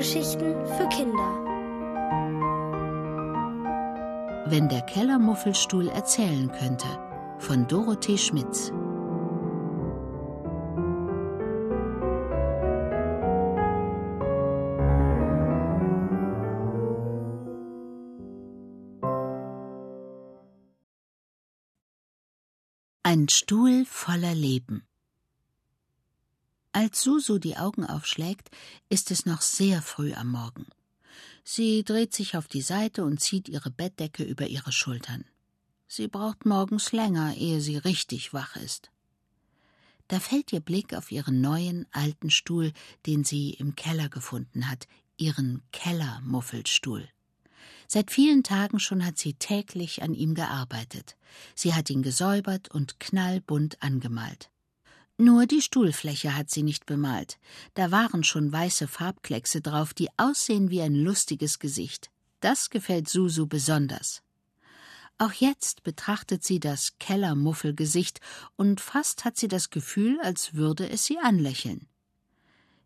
Hörgeschichten für Kinder. Wenn der Kellermuffelstuhl erzählen könnte von Dorothee Schmitz. Ein Stuhl voller Leben. Als Susu die Augen aufschlägt, ist es noch sehr früh am Morgen. Sie dreht sich auf die Seite und zieht ihre Bettdecke über ihre Schultern. Sie braucht morgens länger, ehe sie richtig wach ist. Da fällt ihr Blick auf ihren neuen, alten Stuhl, den sie im Keller gefunden hat, ihren Kellermuffelstuhl. Seit vielen Tagen schon hat sie täglich an ihm gearbeitet. Sie hat ihn gesäubert und knallbunt angemalt. Nur die Stuhlfläche hat sie nicht bemalt. Da waren schon weiße Farbkleckse drauf, die aussehen wie ein lustiges Gesicht. Das gefällt Susu besonders. Auch jetzt betrachtet sie das Kellermuffelgesicht und fast hat sie das Gefühl, als würde es sie anlächeln.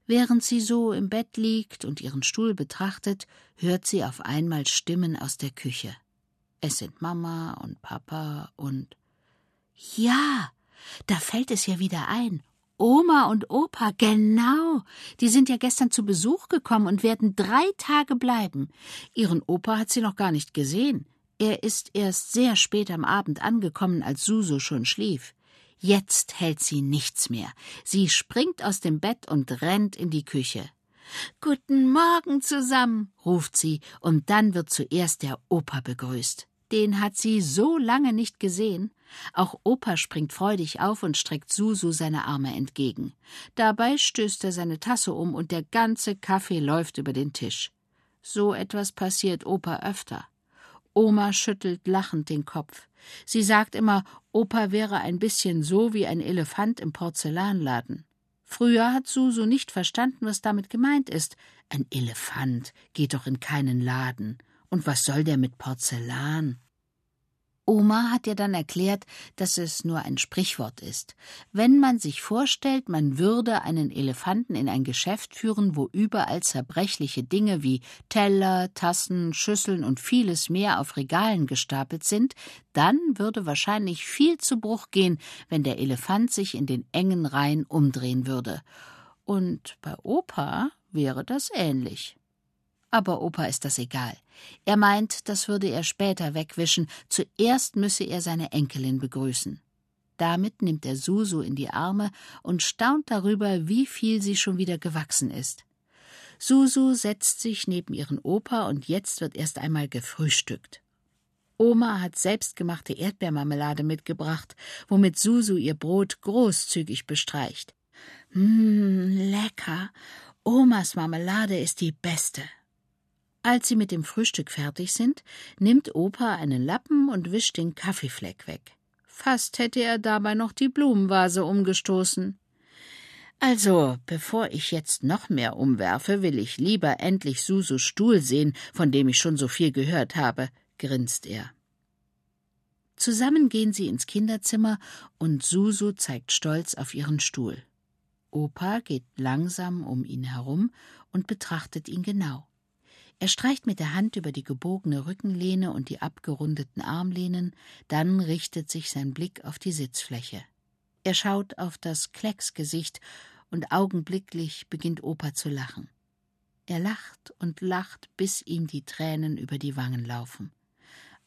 Während sie so im Bett liegt und ihren Stuhl betrachtet, hört sie auf einmal Stimmen aus der Küche. Es sind Mama und Papa und Ja, da fällt es ihr wieder ein. Oma und Opa, genau. Die sind ja gestern zu Besuch gekommen und werden drei Tage bleiben. Ihren Opa hat sie noch gar nicht gesehen. Er ist erst sehr spät am Abend angekommen, als Suso schon schlief. Jetzt hält sie nichts mehr. Sie springt aus dem Bett und rennt in die Küche. Guten Morgen zusammen, ruft sie, und dann wird zuerst der Opa begrüßt. Den hat sie so lange nicht gesehen. Auch Opa springt freudig auf und streckt Susu seine Arme entgegen. Dabei stößt er seine Tasse um und der ganze Kaffee läuft über den Tisch. So etwas passiert Opa öfter. Oma schüttelt lachend den Kopf. Sie sagt immer, Opa wäre ein bisschen so wie ein Elefant im Porzellanladen. Früher hat Susu nicht verstanden, was damit gemeint ist. Ein Elefant geht doch in keinen Laden. Und was soll der mit Porzellan? Oma hat ihr dann erklärt, dass es nur ein Sprichwort ist. Wenn man sich vorstellt, man würde einen Elefanten in ein Geschäft führen, wo überall zerbrechliche Dinge wie Teller, Tassen, Schüsseln und vieles mehr auf Regalen gestapelt sind, dann würde wahrscheinlich viel zu Bruch gehen, wenn der Elefant sich in den engen Reihen umdrehen würde. Und bei Opa wäre das ähnlich. Aber Opa ist das egal. Er meint, das würde er später wegwischen, zuerst müsse er seine Enkelin begrüßen. Damit nimmt er Susu in die Arme und staunt darüber, wie viel sie schon wieder gewachsen ist. Susu setzt sich neben ihren Opa und jetzt wird erst einmal gefrühstückt. Oma hat selbstgemachte Erdbeermarmelade mitgebracht, womit Susu ihr Brot großzügig bestreicht. Mmm, lecker. Omas Marmelade ist die beste. Als sie mit dem Frühstück fertig sind, nimmt Opa einen Lappen und wischt den Kaffeefleck weg. Fast hätte er dabei noch die Blumenvase umgestoßen. Also, bevor ich jetzt noch mehr umwerfe, will ich lieber endlich Susus Stuhl sehen, von dem ich schon so viel gehört habe, grinst er. Zusammen gehen sie ins Kinderzimmer und Susu zeigt stolz auf ihren Stuhl. Opa geht langsam um ihn herum und betrachtet ihn genau. Er streicht mit der Hand über die gebogene Rückenlehne und die abgerundeten Armlehnen, dann richtet sich sein Blick auf die Sitzfläche. Er schaut auf das Klecksgesicht und augenblicklich beginnt Opa zu lachen. Er lacht und lacht, bis ihm die Tränen über die Wangen laufen.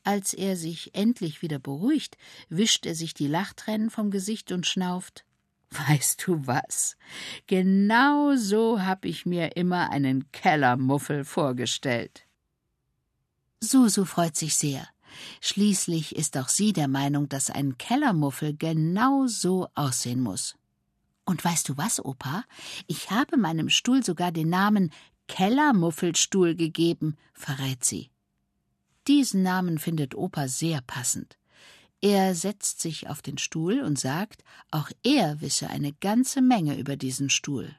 Als er sich endlich wieder beruhigt, wischt er sich die Lachtränen vom Gesicht und schnauft Weißt du was? Genau so hab ich mir immer einen Kellermuffel vorgestellt. Susu freut sich sehr. Schließlich ist auch sie der Meinung, dass ein Kellermuffel genau so aussehen muss. Und weißt du was, Opa? Ich habe meinem Stuhl sogar den Namen Kellermuffelstuhl gegeben, verrät sie. Diesen Namen findet Opa sehr passend. Er setzt sich auf den Stuhl und sagt, auch er wisse eine ganze Menge über diesen Stuhl.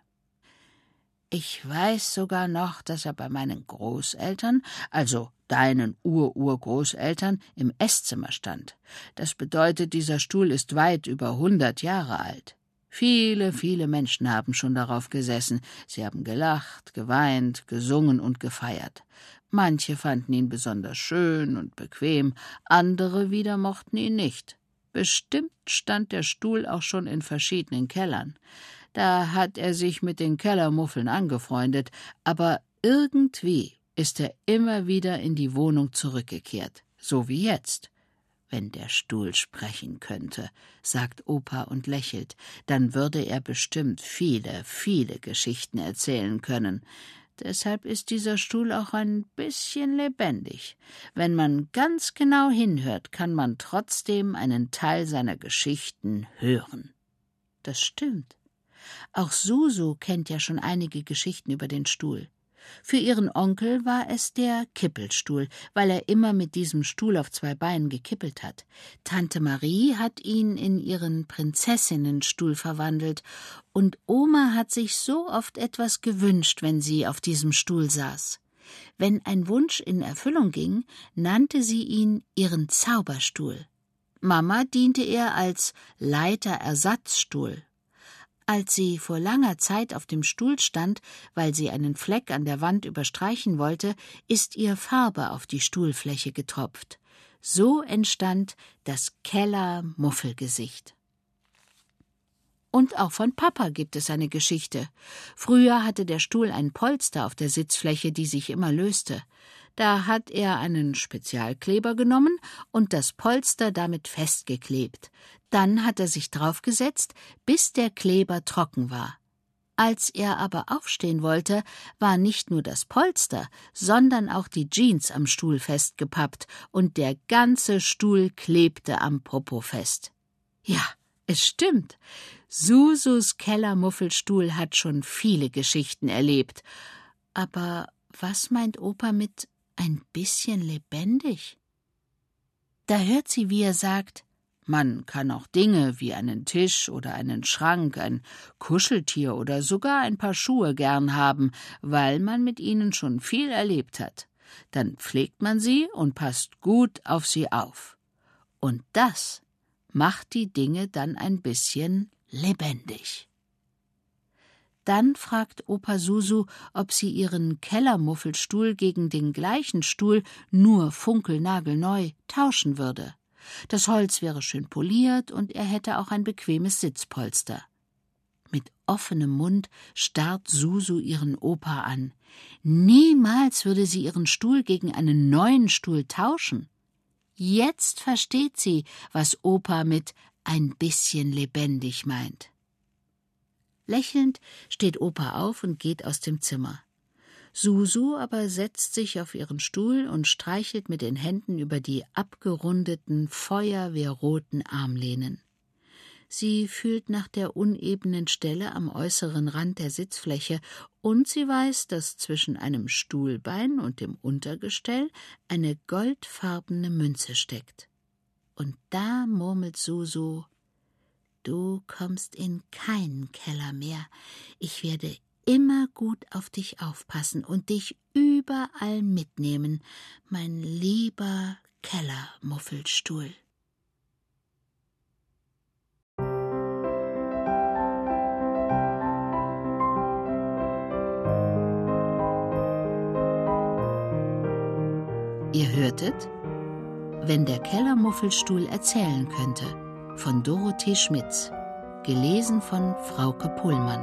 Ich weiß sogar noch, dass er bei meinen Großeltern, also deinen Ururgroßeltern, im Esszimmer stand. Das bedeutet, dieser Stuhl ist weit über hundert Jahre alt. Viele, viele Menschen haben schon darauf gesessen. Sie haben gelacht, geweint, gesungen und gefeiert. Manche fanden ihn besonders schön und bequem, andere wieder mochten ihn nicht. Bestimmt stand der Stuhl auch schon in verschiedenen Kellern. Da hat er sich mit den Kellermuffeln angefreundet, aber irgendwie ist er immer wieder in die Wohnung zurückgekehrt, so wie jetzt. Wenn der Stuhl sprechen könnte, sagt Opa und lächelt, dann würde er bestimmt viele, viele Geschichten erzählen können. Deshalb ist dieser Stuhl auch ein bisschen lebendig. Wenn man ganz genau hinhört, kann man trotzdem einen Teil seiner Geschichten hören. Das stimmt. Auch Susu kennt ja schon einige Geschichten über den Stuhl. Für ihren Onkel war es der Kippelstuhl, weil er immer mit diesem Stuhl auf zwei Beinen gekippelt hat. Tante Marie hat ihn in ihren Prinzessinnenstuhl verwandelt, und Oma hat sich so oft etwas gewünscht, wenn sie auf diesem Stuhl saß. Wenn ein Wunsch in Erfüllung ging, nannte sie ihn ihren Zauberstuhl. Mama diente er als Leiterersatzstuhl. Als sie vor langer Zeit auf dem Stuhl stand, weil sie einen Fleck an der Wand überstreichen wollte, ist ihr Farbe auf die Stuhlfläche getropft. So entstand das Keller-Muffelgesicht. Und auch von Papa gibt es eine Geschichte. Früher hatte der Stuhl ein Polster auf der Sitzfläche, die sich immer löste. Da hat er einen Spezialkleber genommen und das Polster damit festgeklebt. Dann hat er sich draufgesetzt, bis der Kleber trocken war. Als er aber aufstehen wollte, war nicht nur das Polster, sondern auch die Jeans am Stuhl festgepappt und der ganze Stuhl klebte am Popo fest. Ja, es stimmt. Susus Kellermuffelstuhl hat schon viele Geschichten erlebt. Aber was meint Opa mit ein bisschen lebendig. Da hört sie, wie er sagt, man kann auch Dinge wie einen Tisch oder einen Schrank, ein Kuscheltier oder sogar ein paar Schuhe gern haben, weil man mit ihnen schon viel erlebt hat. Dann pflegt man sie und passt gut auf sie auf. Und das macht die Dinge dann ein bisschen lebendig. Dann fragt Opa Susu, ob sie ihren Kellermuffelstuhl gegen den gleichen Stuhl, nur funkelnagelneu, tauschen würde. Das Holz wäre schön poliert und er hätte auch ein bequemes Sitzpolster. Mit offenem Mund starrt Susu ihren Opa an. Niemals würde sie ihren Stuhl gegen einen neuen Stuhl tauschen. Jetzt versteht sie, was Opa mit ein bisschen lebendig meint. Lächelnd steht Opa auf und geht aus dem Zimmer. Susu aber setzt sich auf ihren Stuhl und streichelt mit den Händen über die abgerundeten, feuerwehrroten Armlehnen. Sie fühlt nach der unebenen Stelle am äußeren Rand der Sitzfläche und sie weiß, dass zwischen einem Stuhlbein und dem Untergestell eine goldfarbene Münze steckt. Und da murmelt Susu Du kommst in keinen Keller mehr. Ich werde immer gut auf dich aufpassen und dich überall mitnehmen, mein lieber Kellermuffelstuhl. Ihr hörtet, wenn der Kellermuffelstuhl erzählen könnte von Dorothee Schmitz, gelesen von Frauke Pullmann.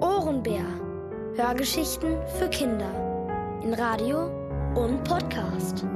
Ohrenbär. Hörgeschichten für Kinder in Radio und Podcast.